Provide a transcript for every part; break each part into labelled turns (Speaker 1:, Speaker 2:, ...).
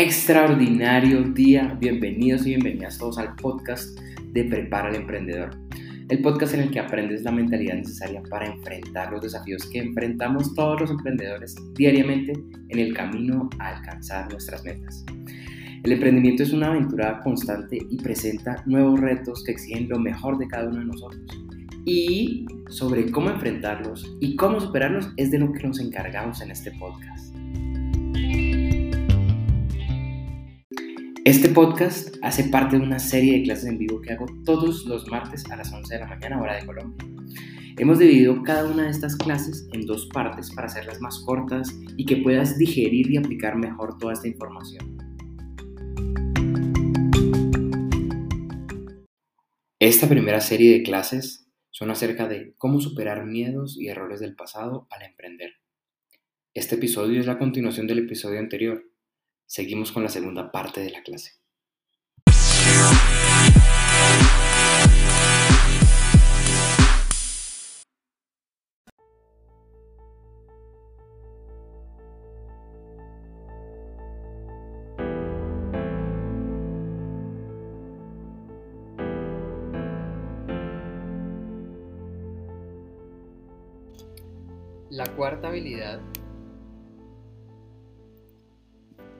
Speaker 1: extraordinario día. Bienvenidos y bienvenidas todos al podcast de Prepara al Emprendedor. El podcast en el que aprendes la mentalidad necesaria para enfrentar los desafíos que enfrentamos todos los emprendedores diariamente en el camino a alcanzar nuestras metas. El emprendimiento es una aventura constante y presenta nuevos retos que exigen lo mejor de cada uno de nosotros. Y sobre cómo enfrentarlos y cómo superarlos es de lo que nos encargamos en este podcast. Podcast hace parte de una serie de clases en vivo que hago todos los martes a las 11 de la mañana hora de Colombia. Hemos dividido cada una de estas clases en dos partes para hacerlas más cortas y que puedas digerir y aplicar mejor toda esta información. Esta primera serie de clases son acerca de cómo superar miedos y errores del pasado al emprender. Este episodio es la continuación del episodio anterior Seguimos con la segunda parte de la clase.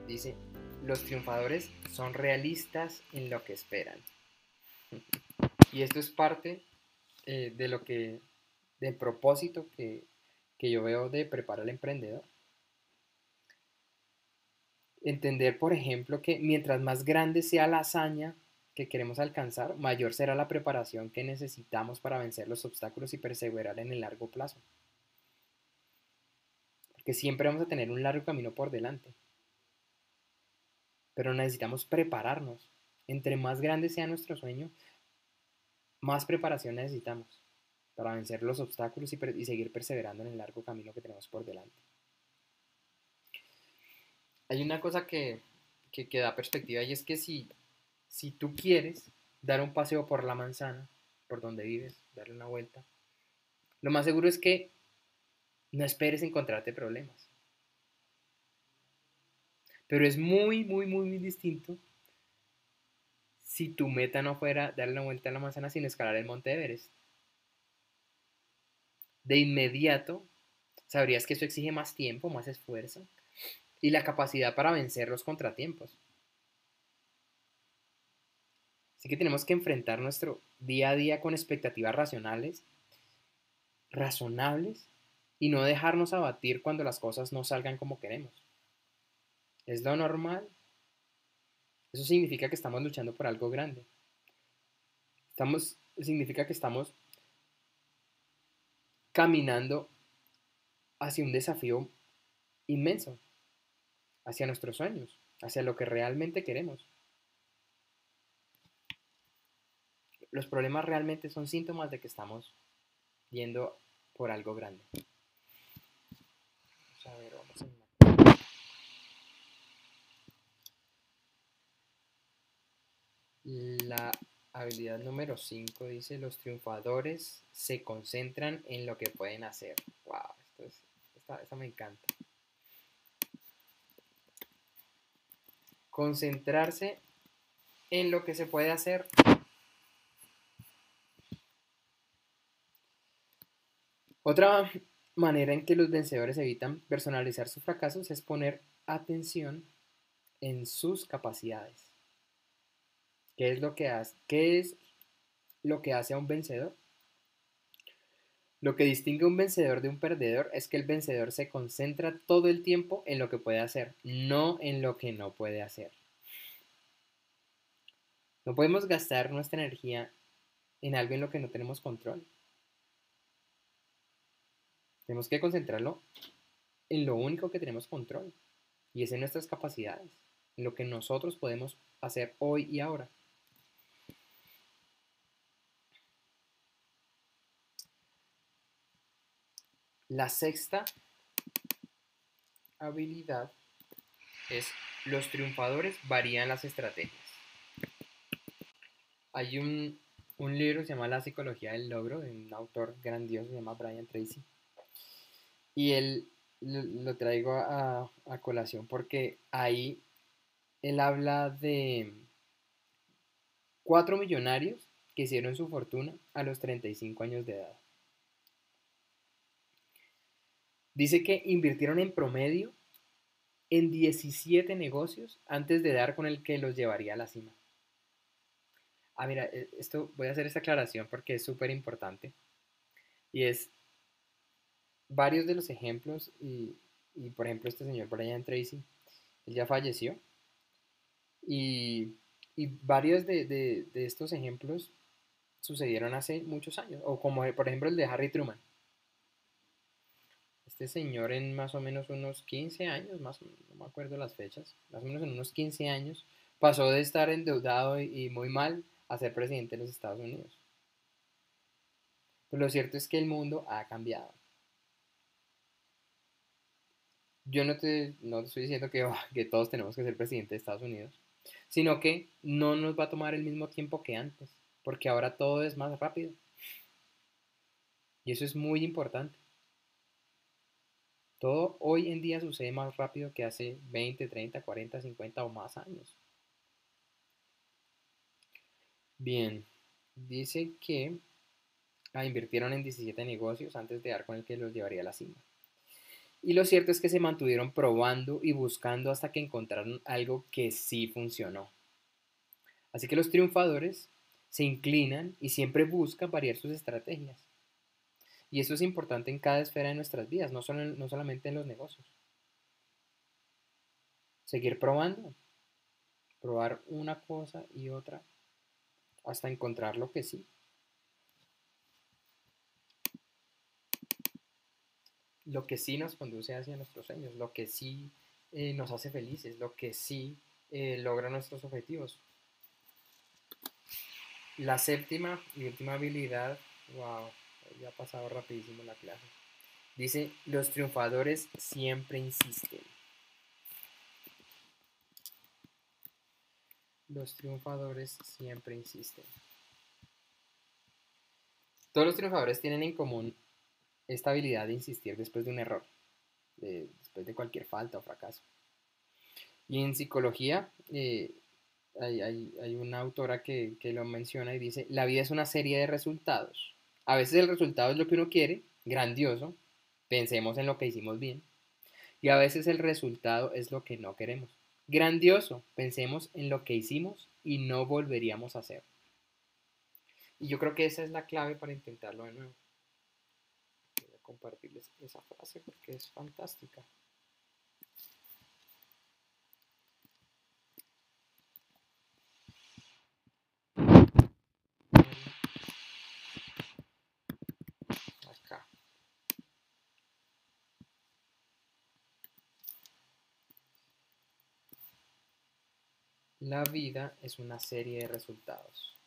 Speaker 1: Dice, los triunfadores son realistas en lo que esperan. Y esto es parte eh, de lo que, del propósito que, que yo veo de preparar al emprendedor. Entender, por ejemplo, que mientras más grande sea la hazaña que queremos alcanzar, mayor será la preparación que necesitamos para vencer los obstáculos y perseverar en el largo plazo. Porque siempre vamos a tener un largo camino por delante pero necesitamos prepararnos. Entre más grande sea nuestro sueño, más preparación necesitamos para vencer los obstáculos y, seguir perseverando en el largo camino que tenemos por delante. Hay una cosa que, que, da perspectiva y es que si, si tú quieres dar un paseo por la manzana, por donde vives, darle una vuelta, lo más seguro es que no esperes encontrarte problemas. Pero es muy, muy, muy, muy distinto si tu meta no fuera darle la vuelta a la manzana sin escalar el monte Everest. De inmediato sabrías que eso exige más tiempo, más esfuerzo y la capacidad para vencer los contratiempos. Así que tenemos que enfrentar nuestro día a día con expectativas racionales, razonables, y no dejarnos abatir cuando las cosas no salgan como queremos. ¿Es lo normal? Eso significa que estamos luchando por algo grande. Estamos, significa que estamos caminando hacia un desafío inmenso, hacia nuestros sueños, hacia lo que realmente queremos. Los problemas realmente son síntomas de que estamos yendo por algo grande. A ver, vamos a La habilidad número 5 dice, los triunfadores se concentran en lo que pueden hacer. ¡Wow! Esto es, esta, me encanta. Concentrarse en lo que se puede hacer. Otra manera en que los vencedores evitan personalizar sus fracasos es poner atención en sus capacidades. ¿Qué es lo que hace? ¿Qué es lo que hace a un vencedor? Lo que distingue a un vencedor de un perdedor es que el vencedor se concentra todo el tiempo en lo que puede hacer, no en lo que no puede hacer. No podemos gastar nuestra energía en algo en lo que no tenemos control. Tenemos que concentrarlo en lo único que tenemos control, y es en nuestras capacidades, en lo que nosotros podemos hacer hoy y ahora. La sexta habilidad es los triunfadores varían las estrategias. Hay un, libro que se llama La psicología del logro de un autor grandioso, se llama Brian Tracy. Y él lo, traigo a, colación porque ahí él habla de cuatro millonarios que hicieron su fortuna a los 35 años de edad. Dice que invirtieron en promedio en 17 negocios antes de dar con el que los llevaría a la cima. Ah, mira, e, esto voy a hacer esta aclaración porque es súper importante. Y es varios de los ejemplos, y, por ejemplo este señor Brian Tracy, él ya falleció. Y, varios de, de estos ejemplos sucedieron hace muchos años, o como por ejemplo el de Harry Truman. Este señor en más o menos unos 15 años, más no me acuerdo las fechas, más o menos en unos 15 años, pasó de estar endeudado y muy mal a ser presidente de los Estados Unidos. Pero lo cierto es que el mundo ha cambiado. Yo no te, no estoy diciendo que, que todos tenemos que ser presidente de Estados Unidos, sino que no nos va a tomar el mismo tiempo que antes, porque ahora todo es más rápido. Y eso es muy importante. Todo hoy en día sucede más rápido que hace 20, 30, 40, 50 o más años. Bien, dice que ah, invirtieron en 17 negocios antes de dar con el que los llevaría a la cima. Y lo cierto es que se mantuvieron probando y buscando hasta que encontraron algo que sí funcionó. Así que los triunfadores se inclinan y siempre buscan variar sus estrategias. Y eso es importante en cada esfera de nuestras vidas, no, solo, no solamente en los negocios. Seguir probando, probar una cosa y otra hasta encontrar lo que sí. Lo que sí nos conduce hacia nuestros sueños, lo que sí eh, nos hace felices, lo que sí eh, logra nuestros objetivos. La séptima y última habilidad, wow, ya ha pasado rapidísimo la clase. Dice, los triunfadores siempre insisten. Los triunfadores siempre insisten. Todos los triunfadores tienen en común esta habilidad de insistir después de un error, después de cualquier falta o fracaso. Y en psicología eh, hay, una autora que, que lo menciona y dice, la vida es una serie de resultados a veces el resultado es lo que uno quiere, grandioso, pensemos en lo que hicimos bien. Y a veces el resultado es lo que no queremos. Grandioso, pensemos en lo que hicimos y no volveríamos a hacer. Y yo creo que esa es la clave para intentarlo de nuevo. Compartirles esa frase porque es fantástica. La vida es una serie de resultados.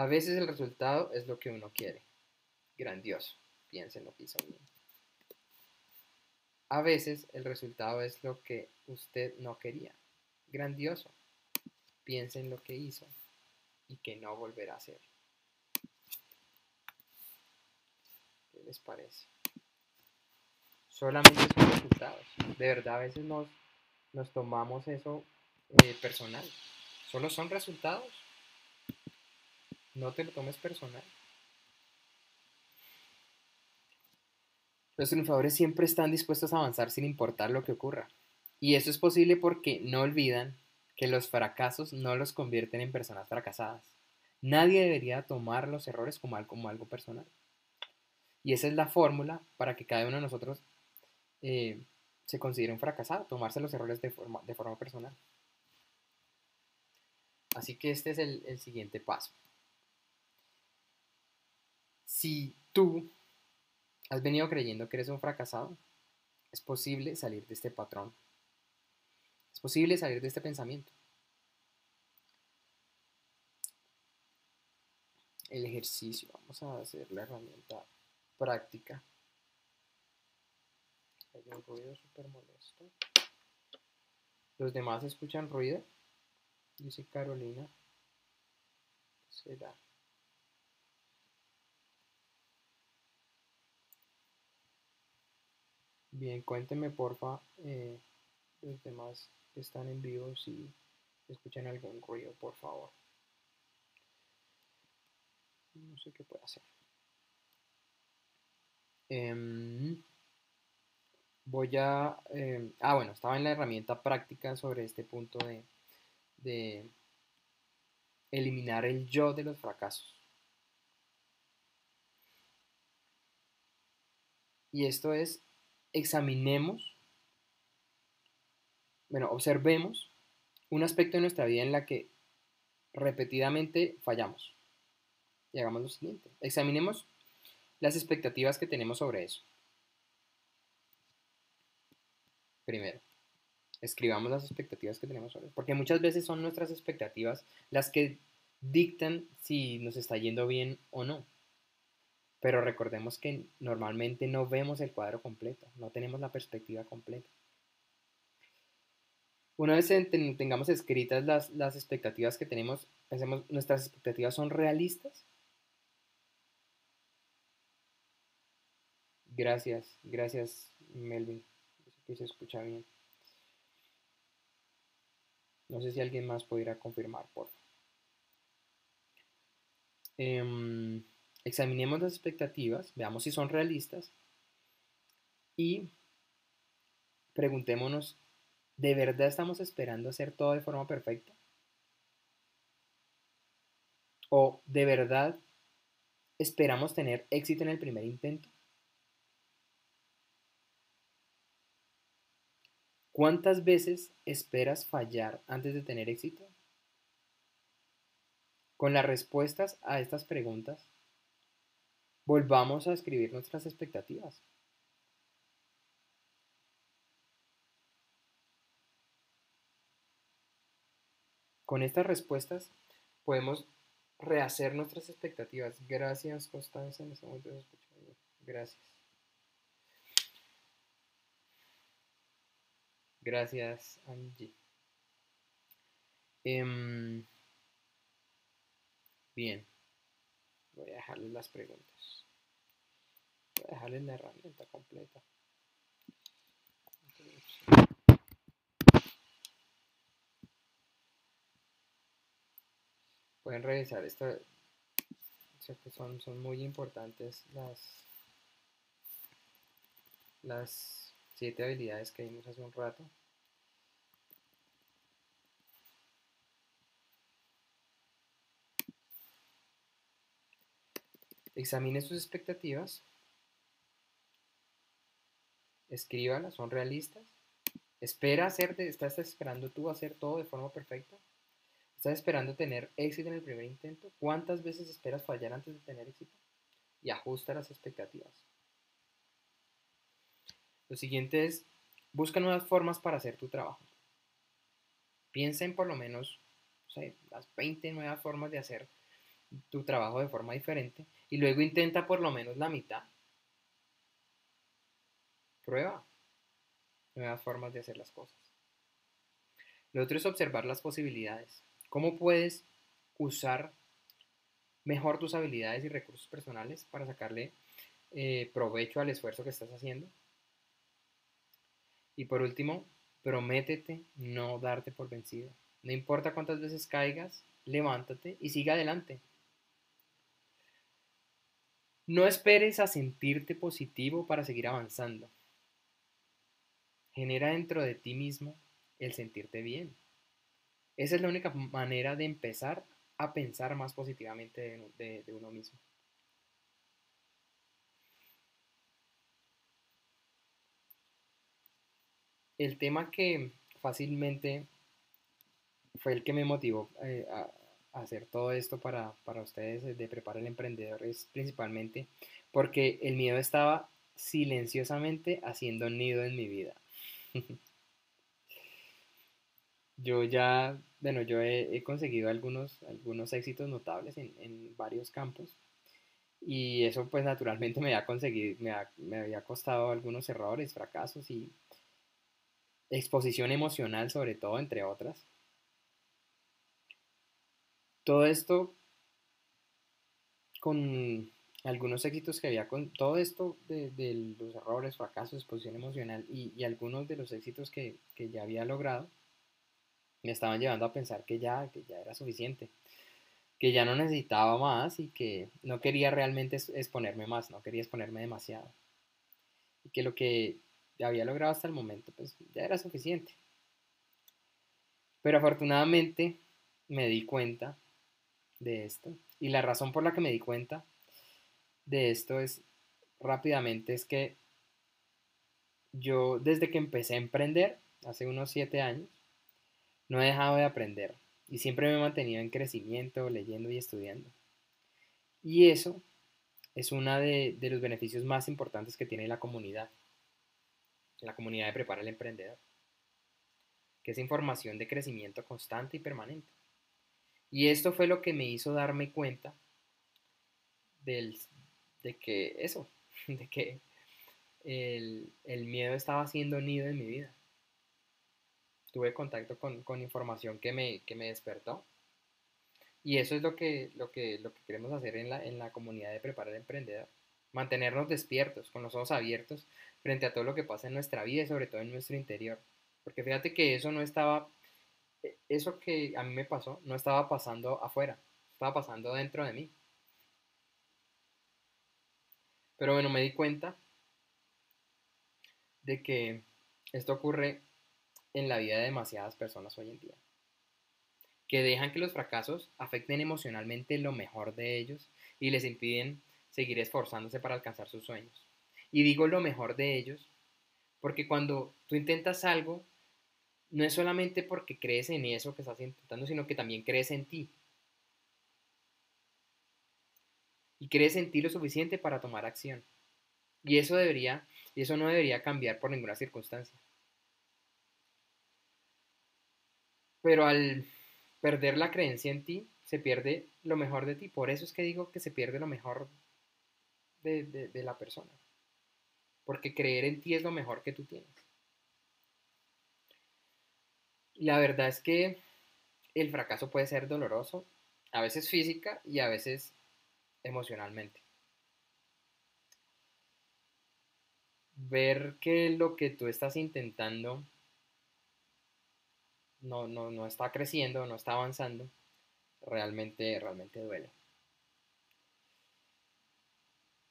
Speaker 1: A veces el resultado es lo que uno quiere. Grandioso. Piensen lo que hizo bien. A veces el resultado es lo que usted no quería. Grandioso. Piensen lo que hizo y que no volverá a hacer. ¿Qué les parece? solamente son resultados. De verdad, a veces nos, nos tomamos eso eh, personal. Solo son resultados. No te lo tomes personal. Los triunfadores siempre están dispuestos a avanzar sin importar lo que ocurra. Y eso es posible porque no olvidan que los fracasos no los convierten en personas fracasadas. Nadie debería tomar los errores como algo, personal. Y esa es la fórmula para que cada uno de nosotros eh, se considera un fracasado, tomarse los errores de forma, personal. Así que este es el siguiente paso. Si tú has venido creyendo que eres un fracasado, es posible salir de este patrón. Es posible salir de este pensamiento. El ejercicio, vamos a hacer la herramienta práctica. Hay un ruido súper molesto. ¿Los demás escuchan ruido? Dice Carolina. Será.
Speaker 2: Bien, cuéntenme porfa eh, los demás que están en vivo si escuchan algún ruido, por favor. No sé qué puede hacer. Em, voy a... em, ah, bueno, estaba en la herramienta práctica sobre este punto de eliminar el yo de los fracasos. Y esto es, examinemos, bueno, observemos un aspecto de nuestra vida en la que repetidamente fallamos. Y hagamos lo siguiente, examinemos las expectativas que tenemos sobre eso. Primero, escribamos las expectativas que tenemos sobre eso, porque muchas veces son nuestras expectativas las que dictan si nos está yendo bien o no. Pero recordemos que normalmente no vemos el cuadro completo, no tenemos la perspectiva completa. Una vez tengamos escritas las, las expectativas que tenemos, pensemos, ¿nuestras expectativas son realistas? Gracias, gracias Melvin. Que se escucha bien. No sé si alguien más pudiera confirmar, por favor. Em, examinemos las expectativas, veamos si son realistas y preguntémonos, ¿de verdad estamos esperando hacer todo de forma perfecta? ¿O de verdad esperamos tener éxito en el primer intento? ¿Cuántas veces esperas fallar antes de tener éxito? Con las respuestas a estas preguntas, volvamos a escribir nuestras expectativas. Con estas respuestas podemos rehacer nuestras expectativas. Gracias, Constanza. Este Gracias. Gracias, Angie. Em, bien. Voy a dejarles las preguntas. Voy a dejarles la herramienta completa. Pueden revisar esto. Son, son muy importantes las, las siete habilidades que vimos hace un rato. Examine sus expectativas. Escríbalas, son realistas. Espera hacer, estás esperando tú hacer todo de forma perfecta. ¿Estás esperando tener éxito en el primer intento? ¿Cuántas veces esperas fallar antes de tener éxito? Y ajusta las expectativas. Lo siguiente es, busca nuevas formas para hacer tu trabajo. Piensa en por lo menos las 20 nuevas formas de hacer tu trabajo de forma diferente y luego intenta por lo menos la mitad. Prueba nuevas formas de hacer las cosas. Lo otro es observar las posibilidades. ¿Cómo puedes usar mejor tus habilidades y recursos personales para sacarle eh, provecho al esfuerzo que estás haciendo? Y por último, prométete no darte por vencido. No importa cuántas veces caigas, levántate y siga adelante. No esperes a sentirte positivo para seguir avanzando. Genera dentro de ti mismo el sentirte bien. Esa es la única manera de empezar a pensar más positivamente de, uno mismo. El tema que fácilmente fue el que me motivó eh, a, hacer todo esto para, ustedes de preparar el emprendedor es principalmente porque el miedo estaba silenciosamente haciendo nido en mi vida. yo ya, bueno, yo he, conseguido algunos, algunos éxitos notables en, varios campos y eso pues naturalmente me había conseguido, me, me había costado algunos errores, fracasos y exposición emocional sobre todo, entre otras. Todo esto con algunos éxitos que había con todo esto de, los errores, fracasos, exposición emocional y, algunos de los éxitos que, ya había logrado, me estaban llevando a pensar que ya, que ya era suficiente, que ya no necesitaba más y que no quería realmente exponerme más, no quería exponerme demasiado. Y que lo que había logrado hasta el momento, pues ya era suficiente. Pero afortunadamente me di cuenta de esto. Y la razón por la que me di cuenta de esto es rápidamente es que yo desde que empecé a emprender, hace unos siete años, no he dejado de aprender y siempre me he mantenido en crecimiento, leyendo y estudiando. Y eso es uno de, de los beneficios más importantes que tiene la comunidad, la comunidad de Prepara el Emprendedor, que es información de crecimiento constante y permanente. Y esto fue lo que me hizo darme cuenta del, de que eso, de que el, miedo estaba haciendo nido en mi vida. Tuve contacto con, información que me, me, despertó. Y eso es lo que, lo que, lo que queremos hacer en la, en la comunidad de Preparar Emprendedor. Mantenernos despiertos, con los ojos abiertos frente a todo lo que pasa en nuestra vida y sobre todo en nuestro interior. Porque fíjate que eso no estaba, eso que a mí me pasó, no estaba pasando afuera, estaba pasando dentro de mí. Pero bueno, me di cuenta de que esto ocurre en la vida de demasiadas personas hoy en día. Que dejan que los fracasos afecten emocionalmente lo mejor de ellos y les impiden seguir esforzándose para alcanzar sus sueños. Y digo lo mejor de ellos porque cuando tú intentas algo, no es solamente porque crees en eso que estás intentando, sino que también crees en ti. y crees en ti lo suficiente para tomar acción. Y eso debería, y eso no debería cambiar por ninguna circunstancia. Pero al perder la creencia en ti, se pierde lo mejor de ti. Por eso es que digo que se pierde lo mejor de, de la persona. Porque creer en ti es lo mejor que tú tienes. Y la verdad es que el fracaso puede ser doloroso, a veces física y a veces emocionalmente. Ver que lo que tú estás intentando no, no, está creciendo, no está avanzando, realmente, realmente duele.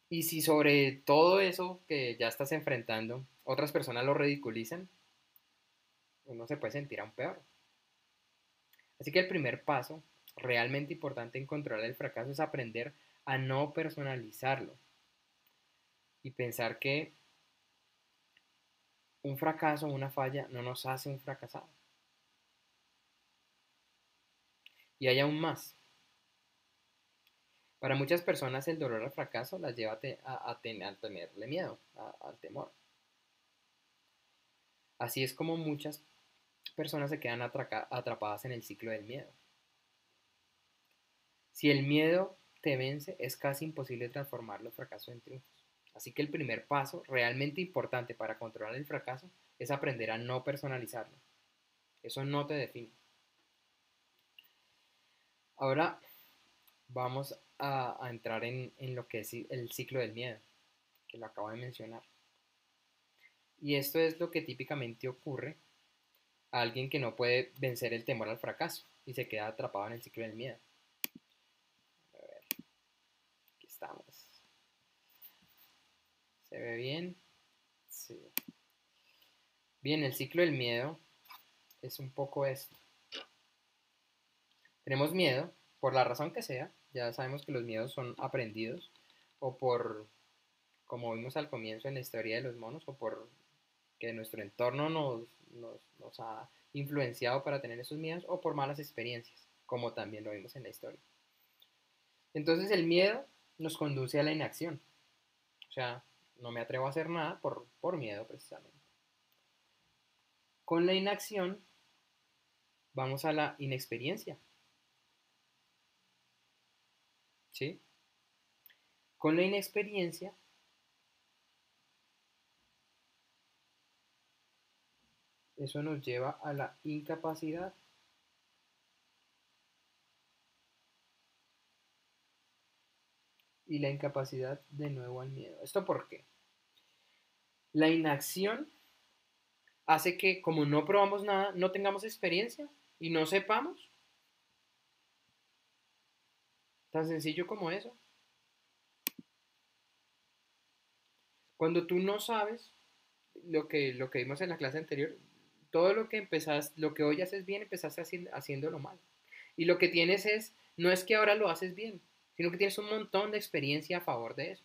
Speaker 2: Y si sobre todo eso que ya estás enfrentando, otras personas lo ridiculizan, uno se puede sentir aún peor. Así que el primer paso realmente importante en controlar el fracaso es aprender a no personalizarlo y pensar que un fracaso o una falla no nos hace un fracasado. Y hay aún más. Para muchas personas el dolor al fracaso las lleva a, tenerle miedo, al temor. Así es como muchas personas se quedan atrapadas en el ciclo del miedo. Si el miedo te vence, es casi imposible transformar los fracasos en triunfos. Así que el primer paso realmente importante para controlar el fracaso es aprender a no personalizarlo. Eso no te define. Ahora vamos a, entrar en, en, lo que es el ciclo del miedo, que lo acabo de mencionar. Y esto es lo que típicamente ocurre a alguien que no puede vencer el temor al fracaso y se queda atrapado en el ciclo del miedo. estamos. ¿Se ve bien? Sí. Bien, el ciclo del miedo es un poco esto. Tenemos miedo, por la razón que sea, ya sabemos que los miedos son aprendidos, o por, como vimos al comienzo en la historia de los monos, o por que nuestro entorno nos, ha influenciado para tener esos miedos, o por malas experiencias, como también lo vimos en la historia. Entonces el miedo nos conduce a la inacción. O sea, no me atrevo a hacer nada por, por miedo precisamente. Con la inacción vamos a la inexperiencia. ¿Sí? Con la inexperiencia eso nos lleva a la incapacidad. y la incapacidad de nuevo al miedo. ¿Esto por qué? La inacción hace que como no probamos nada, no tengamos experiencia y no sepamos. Tan sencillo como eso. Cuando tú no sabes lo que, lo que vimos en la clase anterior, todo lo que empezás, lo que hoy haces bien, empezaste haciendo, haciéndolo mal. Y lo que tienes es, no es que ahora lo haces bien, sino que tienes un montón de experiencia a favor de eso.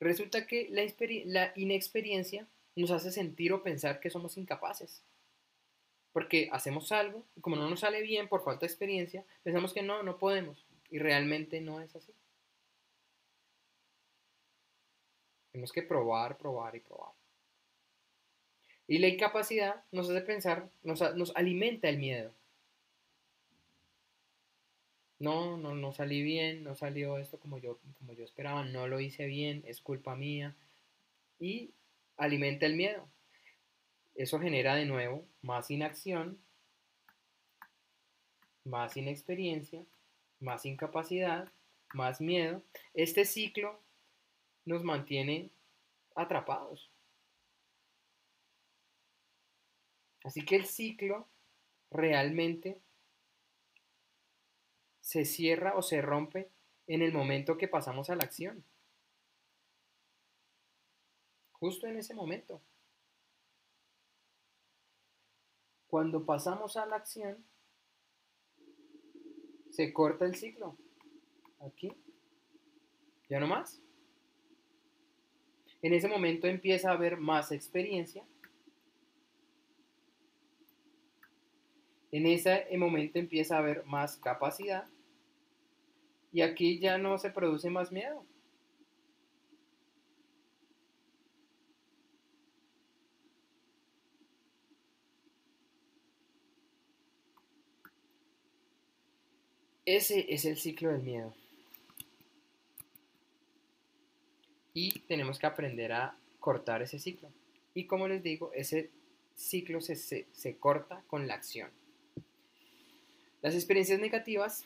Speaker 2: Resulta que la, la inexperiencia nos hace sentir o pensar que somos incapaces. Porque hacemos algo y como no nos sale bien por falta de experiencia, pensamos que no, no podemos. Y realmente no es así. Tenemos que probar, probar y probar. Y la incapacidad nos hace pensar, nos, nos alimenta el miedo. No, no, no salí bien, no salió esto como yo, como yo esperaba, no lo hice bien, es culpa mía. Y alimenta el miedo. Eso genera de nuevo más inacción, más inexperiencia, más incapacidad, más miedo. Este ciclo nos mantiene atrapados. Así que el ciclo realmente se cierra o se rompe en el momento que pasamos a la acción. Justo en ese momento. Cuando pasamos a la acción, se corta el ciclo. Aquí. Ya no más. En ese momento empieza a haber más experiencia. En ese momento empieza a haber más capacidad. Y aquí ya no se produce más miedo. Ese es el ciclo del miedo. y tenemos que aprender a cortar ese ciclo. Y como les digo, ese ciclo se, se, corta con la acción. Las experiencias negativas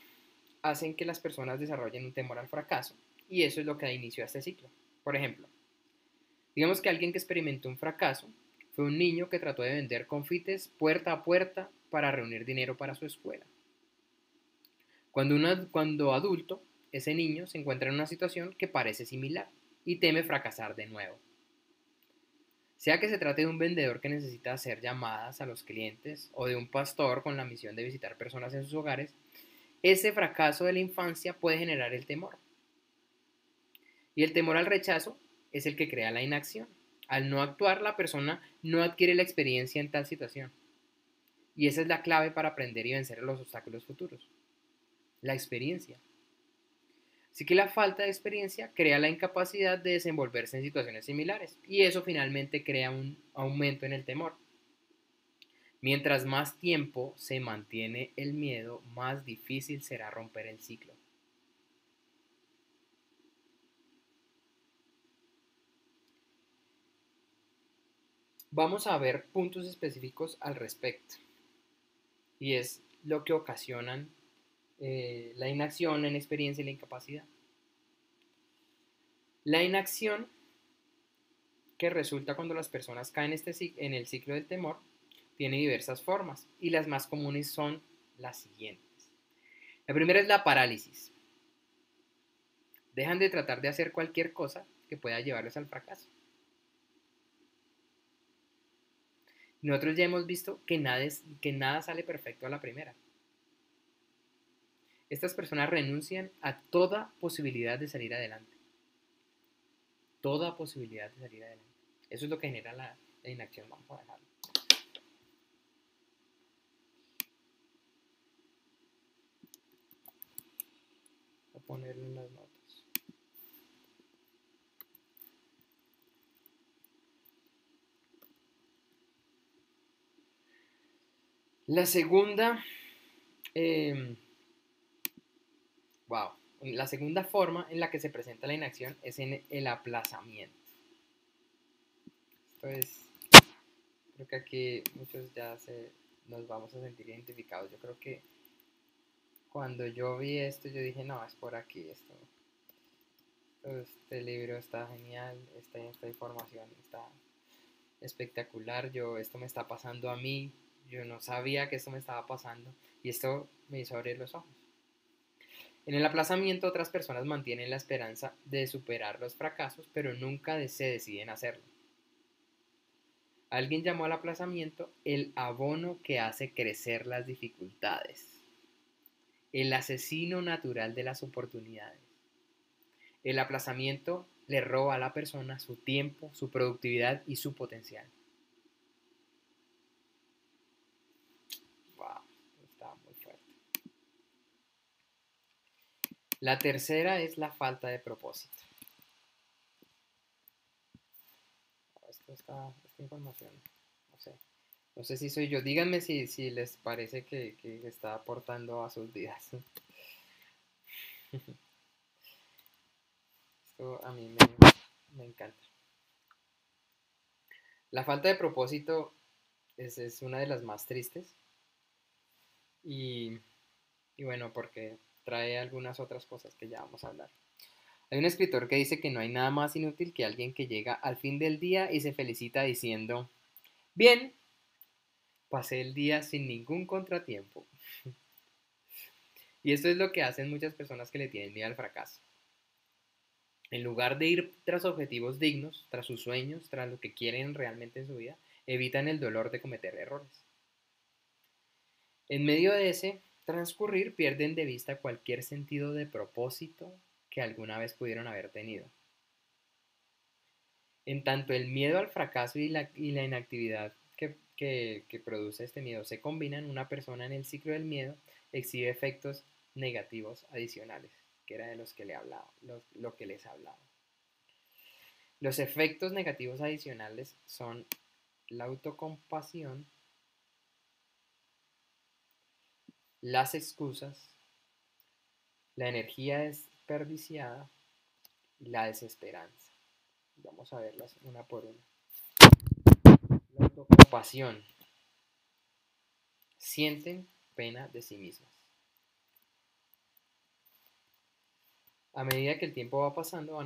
Speaker 2: hacen que las personas desarrollen un temor al fracaso y eso es lo que da inicio a este ciclo. Por ejemplo, digamos que alguien que experimentó un fracaso fue un niño que trató de vender confites puerta a puerta para reunir dinero para su escuela. Cuando, cuando adulto, ese niño se encuentra en una situación que parece similar y teme fracasar de nuevo. Sea que se trate de un vendedor que necesita hacer llamadas a los clientes o de un pastor con la misión de visitar personas en sus hogares, ese fracaso de la infancia puede generar el temor. Y el temor al rechazo es el que crea la inacción. Al no actuar, la persona no adquiere la experiencia en tal situación. Y esa es la clave para aprender y vencer los obstáculos futuros. La experiencia. Así que la falta de experiencia crea la incapacidad de desenvolverse en situaciones similares y eso finalmente crea un aumento en el temor. Mientras más tiempo se mantiene el miedo, más difícil será romper el ciclo. Vamos a ver puntos específicos al respecto. Y es lo que ocasionan eh, la inacción, la inexperiencia y la incapacidad. La inacción que resulta cuando las personas caen este, en el ciclo del temor tiene diversas formas y las más comunes son las siguientes. La primera es la parálisis. Dejan de tratar de hacer cualquier cosa que pueda llevarles al fracaso. Nosotros ya hemos visto que nada, es, que nada sale perfecto a la primera. Estas personas renuncian a toda posibilidad de salir adelante. Toda posibilidad de salir adelante. Eso es lo que genera la, inacción. Vamos a dejarlo. A ponerle unas notas. La segunda eh, Wow. La segunda forma en la que se presenta la inacción es en el aplazamiento. Esto es, creo que aquí muchos ya se, nos vamos a sentir identificados. Yo creo que cuando yo vi esto, yo dije, no, es por aquí esto. Este libro está genial, esta, esta información está espectacular, yo, esto me está pasando a mí, yo no sabía que esto me estaba pasando y esto me hizo abrir los ojos. En el aplazamiento otras personas mantienen la esperanza de superar los fracasos, pero nunca se deciden hacerlo. Alguien llamó al aplazamiento el abono que hace crecer las dificultades, el asesino natural de las oportunidades. El aplazamiento le roba a la persona su tiempo, su productividad y su potencial. Wow, está muy fuerte. La tercera es la falta de propósito. Esto esta información, no sé. No sé si soy yo. Díganme si, si les parece que, que está aportando a sus vidas. a mí me, encanta. La falta de propósito es, una de las más tristes. Y, y, bueno, porque trae algunas otras cosas que ya vamos a hablar. Hay un escritor que dice que no hay nada más inútil que alguien que llega al fin del día y se felicita diciendo, bien, pasé el día sin ningún contratiempo. y esto es lo que hacen muchas personas que le tienen miedo al fracaso. En lugar de ir tras objetivos dignos, tras sus sueños, tras lo que quieren realmente en su vida, evitan el dolor de cometer errores. En medio de ese transcurrir pierden de vista cualquier sentido de propósito que alguna vez pudieron haber tenido. En tanto el miedo al fracaso y la, inactividad que, produce este miedo se combinan, una persona en el ciclo del miedo exhibe efectos negativos adicionales que era de los que le hablaba, lo, que les hablaba. Los efectos negativos adicionales son la autocompasión, las excusas, la energía desperdiciada y la desesperanza. Vamos a verlas una por una. La autocompasión. Sienten pena de sí mismas. A medida que el tiempo va pasando,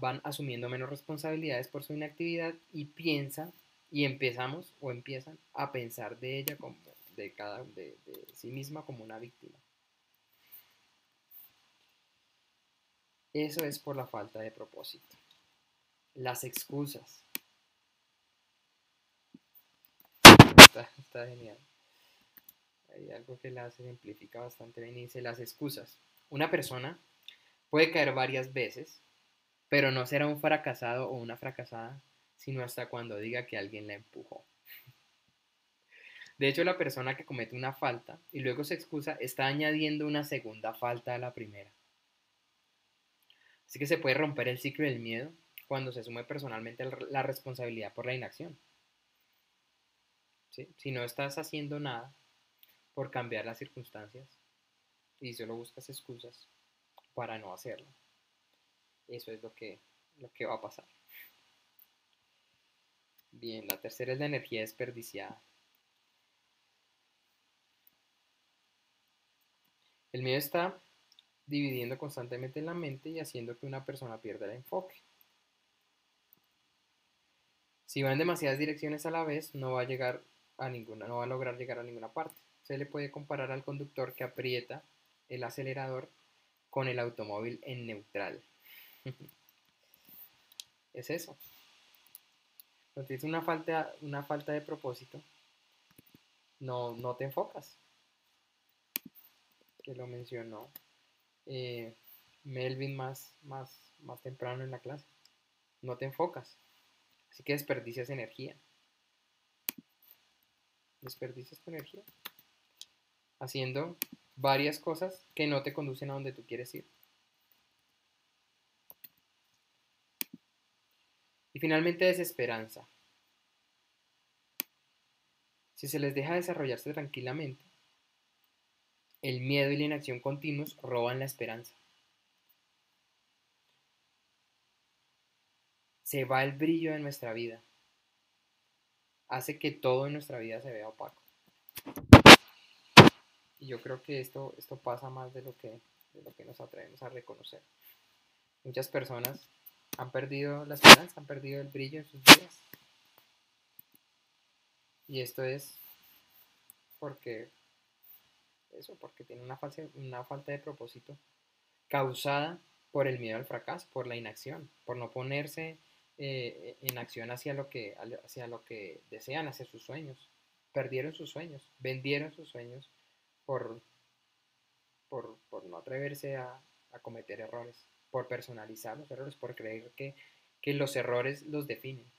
Speaker 2: van, asumiendo menos responsabilidades por su inactividad y piensan y empezamos o empiezan a pensar de ella como de cada de, sí misma como una víctima. Eso es por la falta de propósito. Las excusas. Está, genial. Hay algo que la ejemplifica bastante bien dice las excusas. Una persona Puede caer varias veces, pero no será un fracasado o una fracasada, sino hasta cuando diga que alguien la empujó. De hecho, la persona que comete una falta y luego se excusa está añadiendo una segunda falta a la primera. Así que se puede romper el ciclo del miedo cuando se asume personalmente la responsabilidad por la inacción. Si no estás haciendo nada por cambiar las circunstancias y solo buscas excusas, para no hacerlo. Eso es lo que, lo que va a pasar. Bien, la tercera es la energía desperdiciada. El miedo está dividiendo constantemente la mente y haciendo que una persona pierda el enfoque. Si va en demasiadas direcciones a la vez, no va a llegar a ninguna, no va a lograr llegar a ninguna parte. Se le puede comparar al conductor que aprieta el acelerador con el automóvil en neutral. es eso. Cuando tienes una falta, una falta de propósito, no, no te enfocas. Que lo mencionó eh, Melvin más, más, más temprano en la clase. No te enfocas. Así que desperdicias energía. Desperdicias tu energía. Haciendo varias cosas que no te conducen a donde tú quieres ir. Y finalmente desesperanza. Si se les deja desarrollarse tranquilamente, el miedo y la inacción continuos roban la esperanza. Se va el brillo de nuestra vida. Hace que todo en nuestra vida se vea opaco. Y yo creo que esto, esto pasa más de lo, que, de lo que nos atrevemos a reconocer. Muchas personas han perdido la esperanza, han perdido el brillo en sus vidas. Y esto es porque eso, porque tiene una, una falta de propósito causada por el miedo al fracaso, por la inacción, por no ponerse eh, en acción hacia lo, que, hacia lo que desean, hacia sus sueños. Perdieron sus sueños, vendieron sus sueños por, por, no atreverse a, cometer errores, por personalizar los errores, por creer que, que los errores los definen.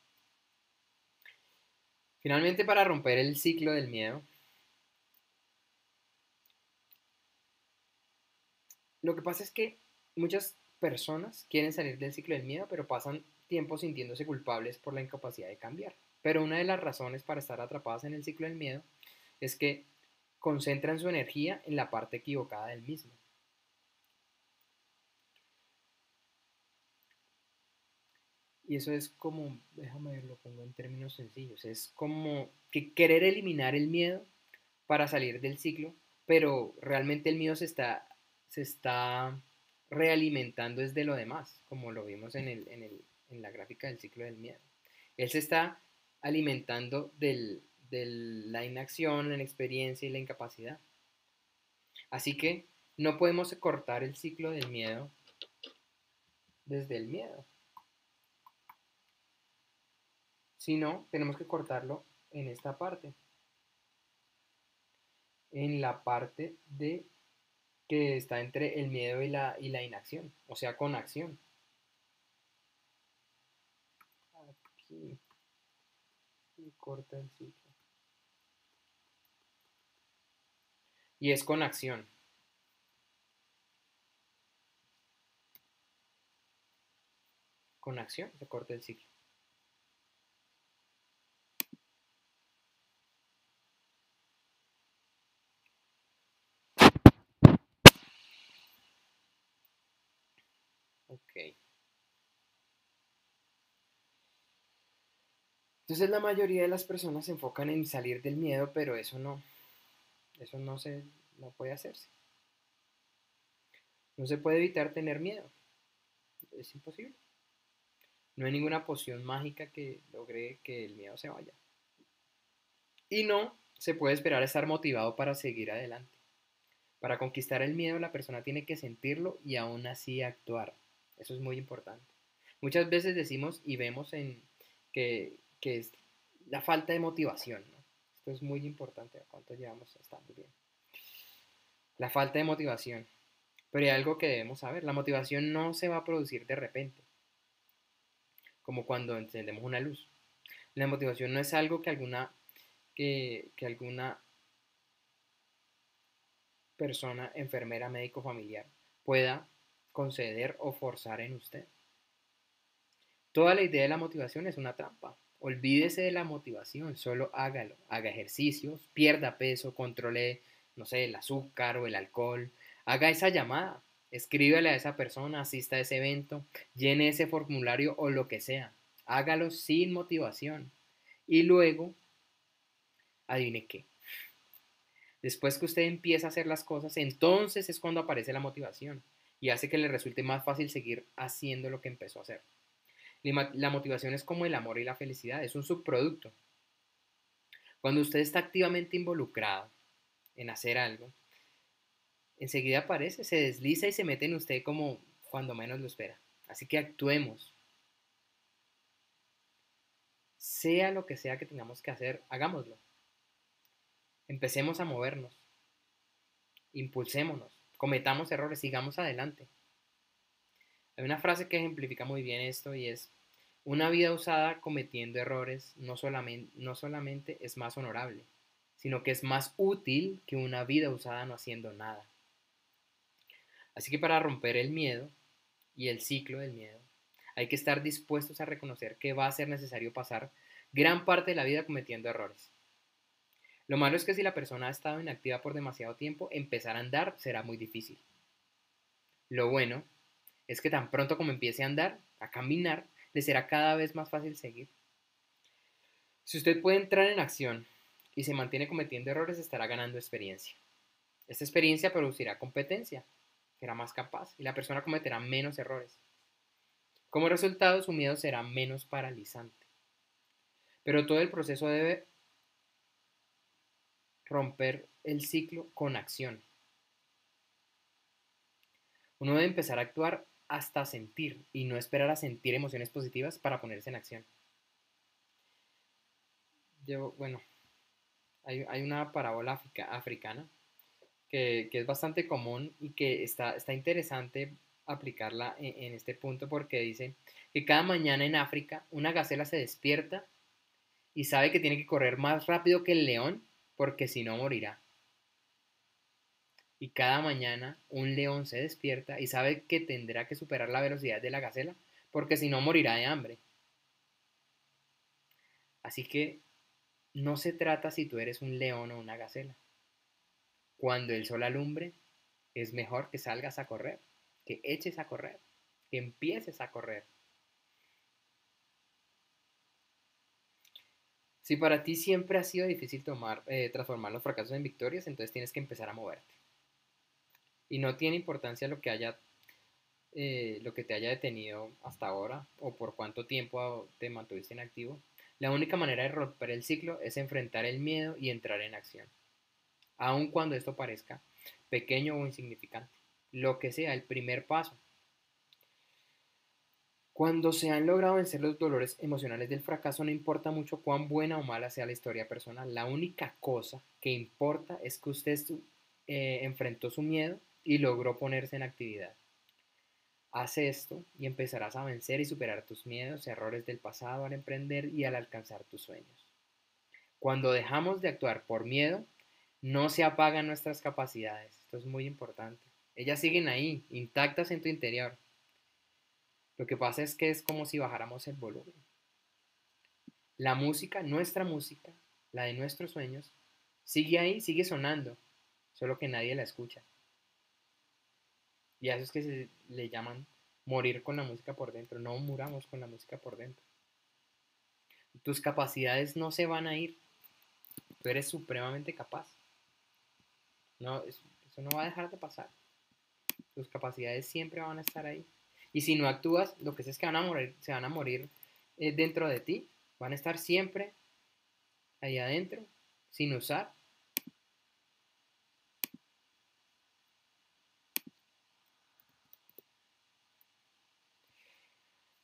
Speaker 2: Finalmente, para romper el ciclo del miedo, lo que pasa es que muchas personas quieren salir del ciclo del miedo, pero pasan tiempo sintiéndose culpables por la incapacidad de cambiar. Pero una de las razones para estar atrapadas en el ciclo del miedo es que concentran su energía en la parte equivocada del mismo. Y eso es como, déjame ver, lo pongo en términos sencillos, es como que querer eliminar el miedo para salir del ciclo, pero realmente el miedo se está, se está realimentando desde lo demás, como lo vimos en, el, en, el, en la gráfica del ciclo del miedo. Él se está alimentando del, de la inacción, la inexperiencia y la incapacidad. Así que no podemos cortar el ciclo del miedo desde el miedo, sino tenemos que cortarlo en esta parte, en la parte de que está entre el miedo y la, y la inacción, o sea, con acción. Aquí. Y corta el ciclo. y es con acción. Con acción se corta el ciclo. Ok. Entonces la mayoría de las personas se enfocan en salir del miedo, pero eso no, eso no, se, no puede hacerse. No se puede evitar tener miedo. Es imposible. No hay ninguna poción mágica que logre que el miedo se vaya. Y no se puede esperar a estar motivado para seguir adelante. Para conquistar el miedo la persona tiene que sentirlo y aún así actuar. Eso es muy importante. Muchas veces decimos y vemos en que, que es la falta de motivación. Esto es muy importante. cuánto llevamos estando bien? La falta de motivación. Pero hay algo que debemos saber. La motivación no se va a producir de repente. Como cuando encendemos una luz. La motivación no es algo que alguna, que, que alguna persona, enfermera, médico, familiar pueda conceder o forzar en usted. Toda la idea de la motivación es una trampa. Olvídese de la motivación, solo hágalo. Haga ejercicios, pierda peso, controle, no sé, el azúcar o el alcohol. Haga esa llamada, escríbele a esa persona, asista a ese evento, llene ese formulario o lo que sea. Hágalo sin motivación. Y luego, adivine qué. Después que usted empieza a hacer las cosas, entonces es cuando aparece la motivación y hace que le resulte más fácil seguir haciendo lo que empezó a hacer. La motivación es como el amor y la felicidad, es un subproducto. Cuando usted está activamente involucrado en hacer algo, enseguida aparece, se desliza y se mete en usted como cuando menos lo espera. Así que actuemos. Sea lo que sea que tengamos que hacer, hagámoslo. Empecemos a movernos. Impulsémonos. Cometamos errores, sigamos adelante. Hay una frase que ejemplifica muy bien esto y es, una vida usada cometiendo errores no solamente, es más honorable, sino que es más útil que una vida usada no haciendo nada. Así que para romper el miedo y el ciclo del miedo, hay que estar dispuestos a reconocer que va a ser necesario pasar gran parte de la vida cometiendo errores. Lo malo es que si la persona ha estado inactiva por demasiado tiempo, empezar a andar será muy difícil. Lo bueno es que tan pronto como empiece a andar, a caminar, le será cada vez más fácil seguir. Si usted puede entrar en acción y se mantiene cometiendo errores, estará ganando experiencia. Esta experiencia producirá competencia, será más capaz y la persona cometerá menos errores. Como resultado, su miedo será menos paralizante. Pero todo el proceso debe romper el ciclo con acción. Uno debe empezar a actuar hasta sentir y no esperar a sentir emociones positivas para ponerse en acción. Yo, bueno, hay, una parábola africana que, es bastante común y que está, está interesante aplicarla en, en, este punto porque dice que cada mañana en África una gacela se despierta y sabe que tiene que correr más rápido que el león porque si no morirá. Y cada mañana un león se despierta y sabe que tendrá que superar la velocidad de la gacela porque si no morirá de hambre. Así que no se trata si tú eres un león o una gacela. Cuando el sol alumbre, es mejor que salgas a correr, que eches a correr, que empieces a correr. Si para ti siempre ha sido difícil tomar, eh, transformar los fracasos en victorias, entonces tienes que empezar a moverte. Y no tiene importancia lo que haya, eh, lo que te haya detenido hasta ahora o por cuánto tiempo te mantuviste en activo. La única manera de romper el ciclo es enfrentar el miedo y entrar en acción aun cuando esto parezca pequeño o insignificante. Lo que sea, el primer paso. Cuando se han logrado vencer los dolores emocionales del fracaso, no importa mucho cuán buena o mala sea la historia personal. La única cosa que importa es que usted eh, enfrentó su miedo y logró ponerse en actividad. Haz esto y empezarás a vencer y superar tus miedos, errores del pasado al emprender y al alcanzar tus sueños. Cuando dejamos de actuar por miedo, no se apagan nuestras capacidades. Esto es muy importante. Ellas siguen ahí, intactas en tu interior. Lo que pasa es que es como si bajáramos el volumen. La música, nuestra música, la de nuestros sueños, sigue ahí, sigue sonando, solo que nadie la escucha. Y a eso es que se le llaman morir con la música por dentro. No muramos con la música por dentro. Tus capacidades no se van a ir. Tú eres supremamente capaz. No, eso, no va a dejar de pasar. Tus capacidades siempre van a estar ahí. Y si no actúas, lo que es, es que van a morir, se van a morir eh, dentro de ti. Van a estar siempre ahí adentro, sin usar.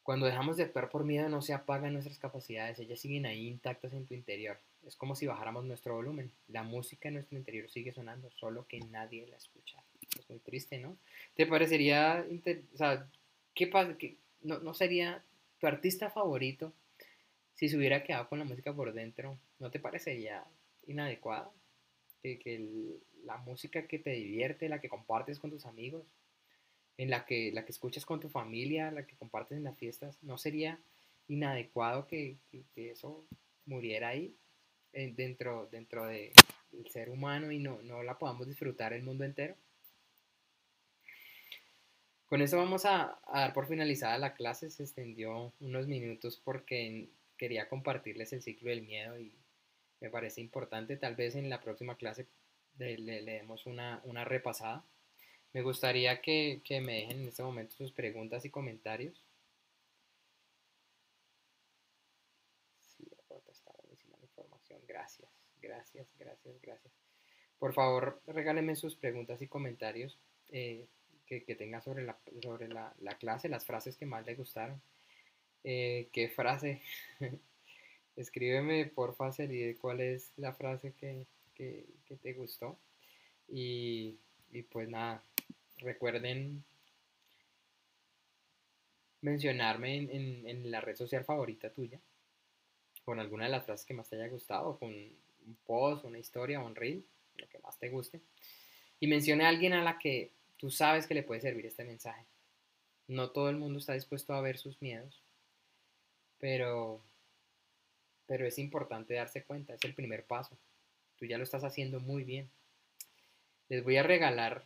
Speaker 2: Cuando dejamos de actuar por miedo no se apagan nuestras capacidades, ellas siguen ahí intactas en tu interior. Es como si bajáramos nuestro volumen. La música en nuestro interior sigue sonando, solo que nadie la escucha. Es muy triste, ¿no? ¿Te parecería, o qué pasa? No, no sería tu artista favorito si se hubiera quedado con la música por dentro? ¿No te parecería inadecuado? Que, que la música que te divierte, la que compartes con tus amigos, en la que, la que escuchas con tu familia, la que compartes en las fiestas, ¿no sería inadecuado que, que eso muriera ahí? dentro, dentro del ser humano y no, no la podamos disfrutar el mundo entero. Con eso vamos a, dar por finalizada la clase. Se extendió unos minutos porque quería compartirles el ciclo del miedo y me parece importante. Tal vez en la próxima clase le, le, demos una, repasada. Me gustaría que, me dejen en este momento sus preguntas y comentarios. Gracias, gracias, gracias, gracias. Por favor, regálenme sus preguntas y comentarios eh, que, que tengan sobre, la, sobre la, clase, las frases que más le gustaron. Eh, ¿Qué frase? Escríbeme por y cuál es la frase que, te gustó. Y, pues nada, recuerden mencionarme en, en la red social favorita tuya con alguna de las frases que más te haya gustado, con un post, una historia, un reel, lo que más te guste. Y mencione a alguien a la que tú sabes que le puede servir este mensaje. No todo el mundo está dispuesto a ver sus miedos, pero, pero es importante darse cuenta, es el primer paso. Tú ya lo estás haciendo muy bien. Les voy a regalar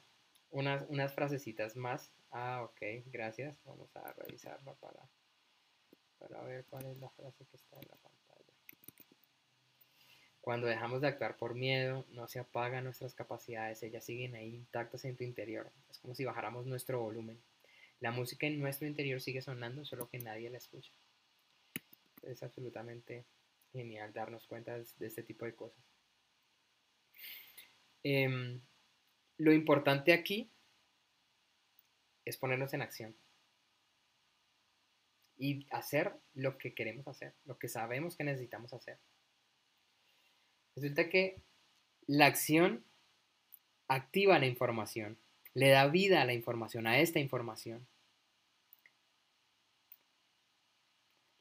Speaker 2: unas, unas frasecitas más. Ah, ok, gracias. Vamos a revisarla para, para ver cuál es la frase que está en la pantalla. Cuando dejamos de actuar por miedo, no se apagan nuestras capacidades, ellas siguen ahí intactas en tu interior. Es como si bajáramos nuestro volumen. La música en nuestro interior sigue sonando, solo que nadie la escucha. Es absolutamente genial darnos cuenta de este tipo de cosas. Em, lo importante aquí es ponernos en acción y hacer lo que queremos hacer, lo que sabemos que necesitamos hacer. Resulta que la acción activa la información, le da vida a la información, a esta información.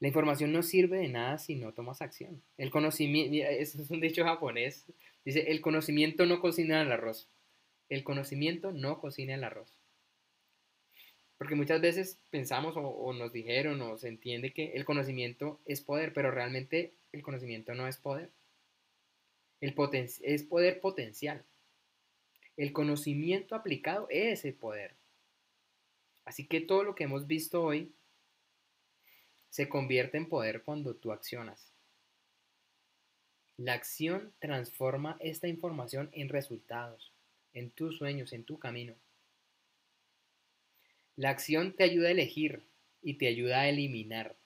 Speaker 2: La información no sirve de nada si no tomas acción. El conocimiento, eso es un dicho japonés, dice, el conocimiento no cocina el arroz. El conocimiento no cocina el arroz. Porque muchas veces pensamos o, nos dijeron o se entiende que el conocimiento es poder, pero realmente el conocimiento no es poder. El es poder potencial. El conocimiento aplicado es el poder. Así que todo lo que hemos visto hoy se convierte en poder cuando tú accionas. La acción transforma esta información en resultados, en tus sueños, en tu camino. La acción te ayuda a elegir y te ayuda a eliminar.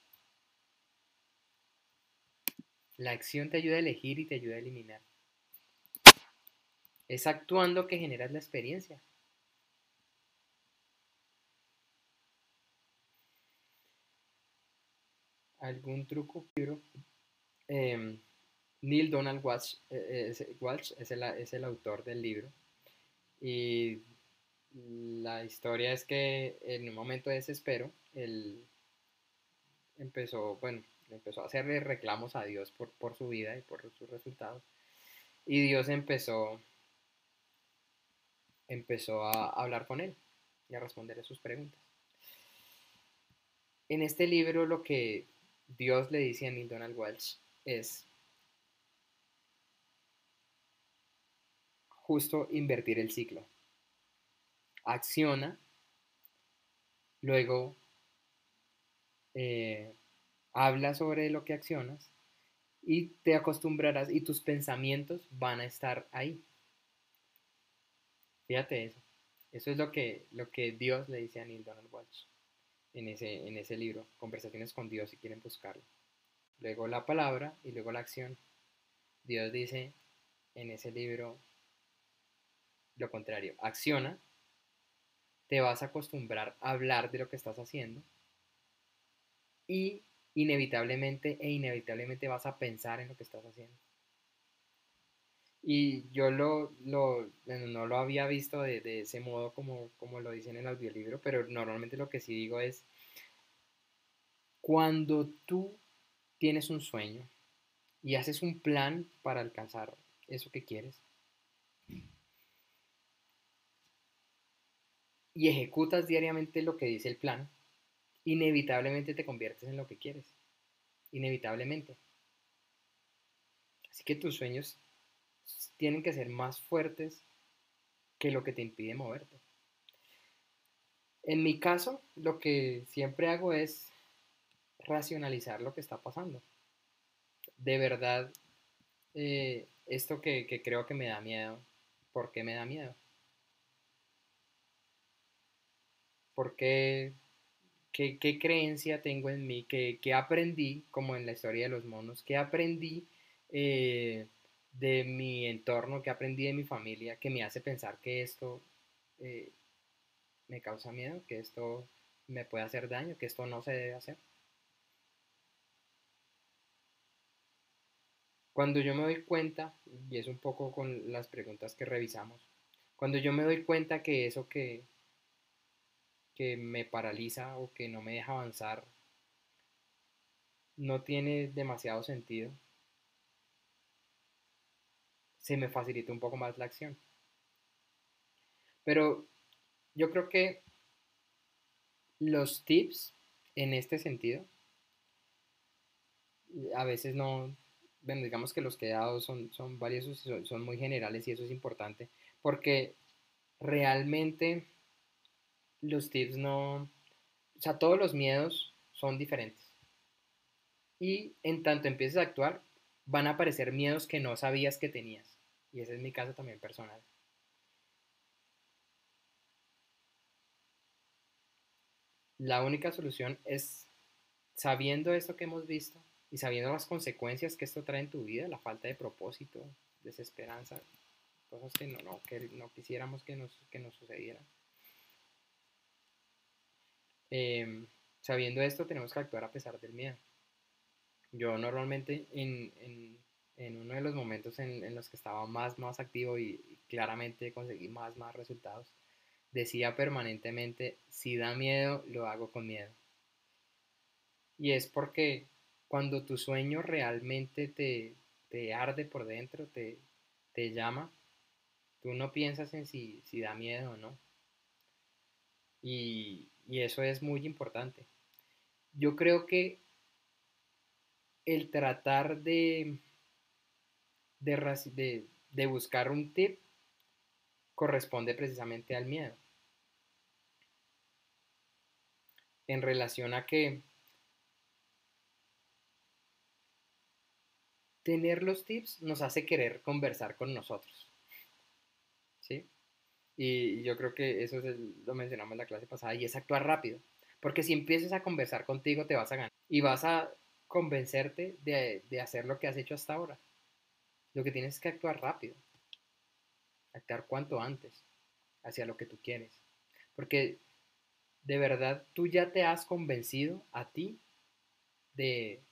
Speaker 2: La acción te ayuda a elegir y te ayuda a eliminar. Es actuando que generas la experiencia. ¿Algún truco? Eh, Neil Donald Walsh, eh, es, el, es el autor del libro y la historia es que en un momento de desespero, él empezó, bueno, empezó a hacerle reclamos a Dios por, por su vida y por sus resultados. Y Dios empezó, empezó a hablar con él y a responderle sus preguntas. En este libro lo que Dios le dice a Neil Donald Walsh es justo invertir el ciclo acciona, luego eh, habla sobre lo que accionas y te acostumbrarás y tus pensamientos van a estar ahí. Fíjate eso. Eso es lo que, lo que Dios le dice a Neil Donald Walsh en ese, en ese libro, Conversaciones con Dios, si quieren buscarlo. Luego la palabra y luego la acción. Dios dice en ese libro lo contrario, acciona te vas a acostumbrar a hablar de lo que estás haciendo y inevitablemente e inevitablemente vas a pensar en lo que estás haciendo. Y yo lo, lo no lo había visto de, de, ese modo como, como lo dice en el audiolibro, pero normalmente lo que sí digo es, cuando tú tienes un sueño y haces un plan para alcanzar eso que quieres, y ejecutas diariamente lo que dice el plan, inevitablemente te conviertes en lo que quieres. Inevitablemente. Así que tus sueños tienen que ser más fuertes que lo que te impide moverte. En mi caso, lo que siempre hago es racionalizar lo que está pasando. De verdad, eh, esto que, que creo que me da miedo, ¿por qué me da miedo? ¿Por qué? ¿Qué, creencia tengo en mí? ¿Qué, aprendí, como en la historia de los monos? ¿Qué aprendí eh, de mi entorno? ¿Qué aprendí de mi familia que me hace pensar que esto eh, me causa miedo? ¿Que esto me puede hacer daño? ¿Que esto no se debe hacer? Cuando yo me doy cuenta, y es un poco con las preguntas que revisamos, cuando yo me doy cuenta que eso que, que me paraliza o que no me deja avanzar no tiene demasiado sentido, se me facilita un poco más la acción. Pero yo creo que los tips en este sentido, a veces no, bueno, digamos que los que he dado son, son varios, son, son muy generales y eso es importante, porque realmente los tips no, o sea, todos los miedos son diferentes. Y en tanto empieces a actuar, van a aparecer miedos que no sabías que tenías. Y ese es mi caso también personal. La única solución es sabiendo esto que hemos visto y sabiendo las consecuencias que esto trae en tu vida, la falta de propósito, desesperanza, cosas que no, que no quisiéramos que nos, que nos sucedieran. Em, sabiendo esto, tenemos que actuar a pesar del miedo. Yo normalmente en, en, en uno de los momentos en, los que estaba más, más activo y, y claramente conseguí más, más resultados, decía permanentemente, si da miedo, lo hago con miedo. Y es porque cuando tu sueño realmente te, te arde por dentro, te, te, llama, tú no piensas en si, si da miedo o no. Y, y eso es muy importante. Yo creo que el tratar de, de, buscar un tip corresponde precisamente al miedo. En relación a que tener los tips nos hace querer conversar con nosotros. ¿Sí? Y yo creo que eso lo mencionamos en la clase pasada y es actuar rápido. Porque si empiezas a conversar contigo te vas a ganar y vas a convencerte de, de hacer lo que has hecho hasta ahora. Lo que tienes es que actuar rápido. Actuar cuanto antes hacia lo que tú quieres. Porque de verdad tú ya te has convencido a ti de,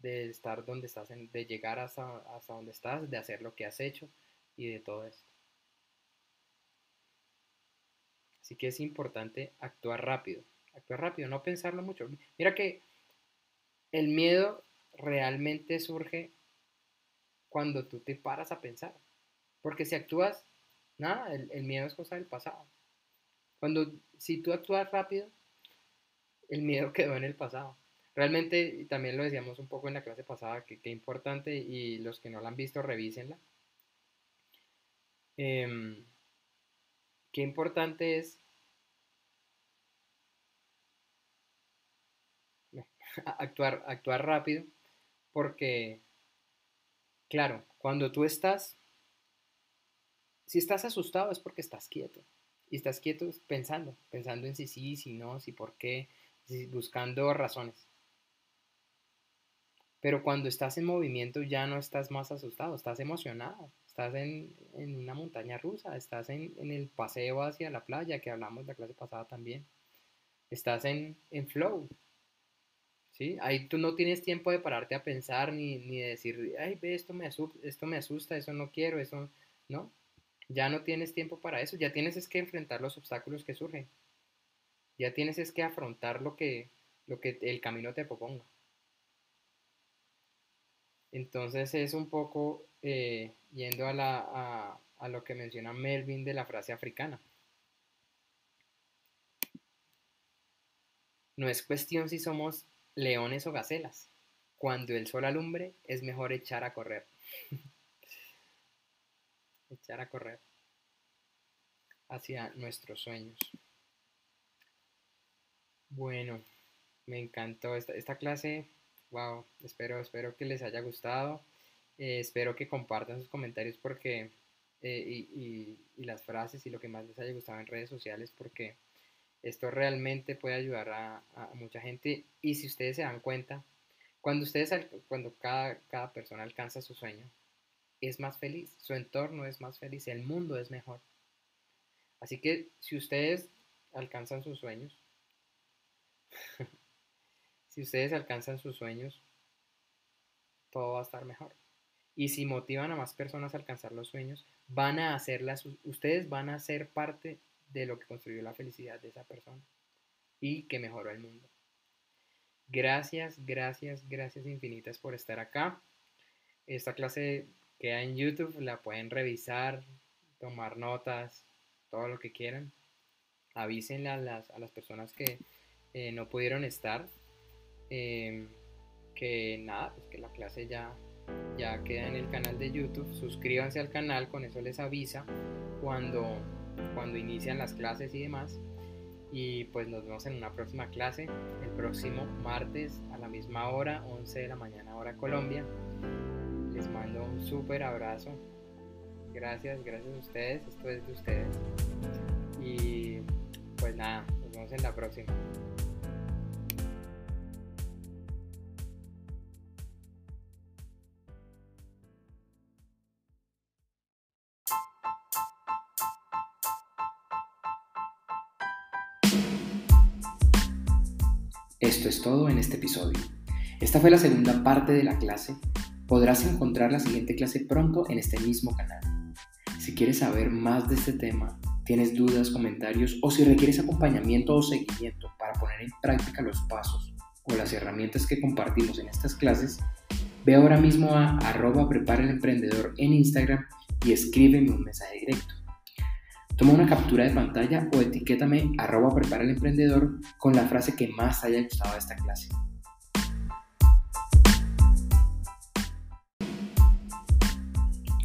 Speaker 2: de estar donde estás, de llegar hasta, hasta donde estás, de hacer lo que has hecho y de todo esto. Así que es importante actuar rápido, actuar rápido, no pensarlo mucho. Mira que el miedo realmente surge cuando tú te paras a pensar. Porque si actúas, nada, el, el miedo es cosa del pasado. Cuando, si tú actúas rápido, el miedo quedó en el pasado. Realmente, también lo decíamos un poco en la clase pasada, que qué importante, y los que no la han visto, revísenla. Eh, qué importante es actuar, actuar rápido, porque, claro, cuando tú estás, si estás asustado es porque estás quieto, y estás quieto pensando, pensando en si sí, si no, si por qué, si buscando razones. Pero cuando estás en movimiento ya no estás más asustado, estás emocionado, estás en, en una montaña rusa, estás en, en, el paseo hacia la playa que hablamos la clase pasada también. Estás en, en flow. ¿sí? Ahí tú no tienes tiempo de pararte a pensar ni, ni de decir, ay, ve, esto me, asusta, esto me asusta, eso no quiero, eso, ¿no? Ya no tienes tiempo para eso, ya tienes es que enfrentar los obstáculos que surgen. Ya tienes es que afrontar lo que, lo que el camino te proponga. Entonces es un poco eh, yendo a, la, a, a lo que menciona Melvin de la frase africana. No es cuestión si somos leones o gacelas. Cuando el sol alumbre es mejor echar a correr. echar a correr hacia nuestros sueños. Bueno, me encantó esta, esta clase wow, espero, espero que les haya gustado. Eh, espero que compartan sus comentarios porque, eh, y, las frases y lo que más les haya gustado en redes sociales porque esto realmente puede ayudar a, a mucha gente. Y si ustedes se dan cuenta, cuando ustedes, cuando cada, cada persona alcanza su sueño, es más feliz, su entorno es más feliz, el mundo es mejor. Así que si ustedes alcanzan sus sueños, si ustedes alcanzan sus sueños, todo va a estar mejor. Y si motivan a más personas a alcanzar los sueños, van a hacerlas, ustedes van a ser parte de lo que construyó la felicidad de esa persona y que mejoró el mundo. Gracias, gracias, gracias infinitas por estar acá. Esta clase queda en YouTube, la pueden revisar, tomar notas, todo lo que quieran. Avísenle a las, a las personas que eh, no pudieron estar eh, que nada, pues que la clase ya, ya queda en el canal de YouTube. Suscríbanse al canal, con eso les avisa cuando, cuando inician las clases y demás. Y pues nos vemos en una próxima clase, el próximo martes a la misma hora, 11 de la mañana hora Colombia. Les mando un súper abrazo. Gracias, gracias a ustedes. Esto es de ustedes. Y pues nada, nos vemos en la próxima.
Speaker 1: Esto es todo en este episodio. Esta fue la segunda parte de la clase. Podrás encontrar la siguiente clase pronto en este mismo canal. Si quieres saber más de este tema, tienes dudas, comentarios o si requieres acompañamiento o seguimiento para poner en práctica los pasos o las herramientas que compartimos en estas clases, ve ahora mismo a arroba prepara el emprendedor en Instagram y escríbeme un mensaje directo. Toma una captura de pantalla o etiquétame arroba prepara el emprendedor con la frase que más haya gustado de esta clase.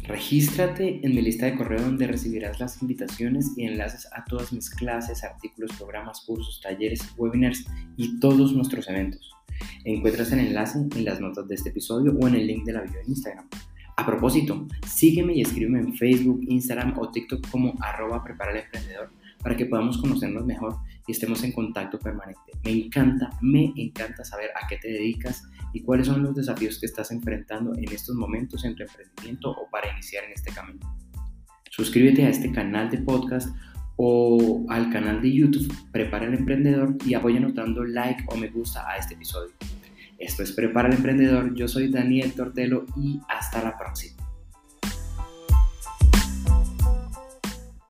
Speaker 1: Regístrate en mi lista de correo donde recibirás las invitaciones y enlaces a todas mis clases, artículos, programas, cursos, talleres, webinars y todos nuestros eventos. Encuentras el enlace en las notas de este episodio o en el link de la bio en Instagram. A propósito, sígueme y escríbeme en Facebook, Instagram o TikTok como arroba prepara el emprendedor para que podamos conocernos mejor y estemos en contacto permanente. Me encanta, me encanta saber a qué te dedicas y cuáles son los desafíos que estás enfrentando en estos momentos en tu emprendimiento o para iniciar en este camino. Suscríbete a este canal de podcast o al canal de YouTube Prepara el Emprendedor y apoya notando like o me gusta a este episodio. Esto es Prepara el Emprendedor, yo soy Daniel Tortelo y hasta la próxima.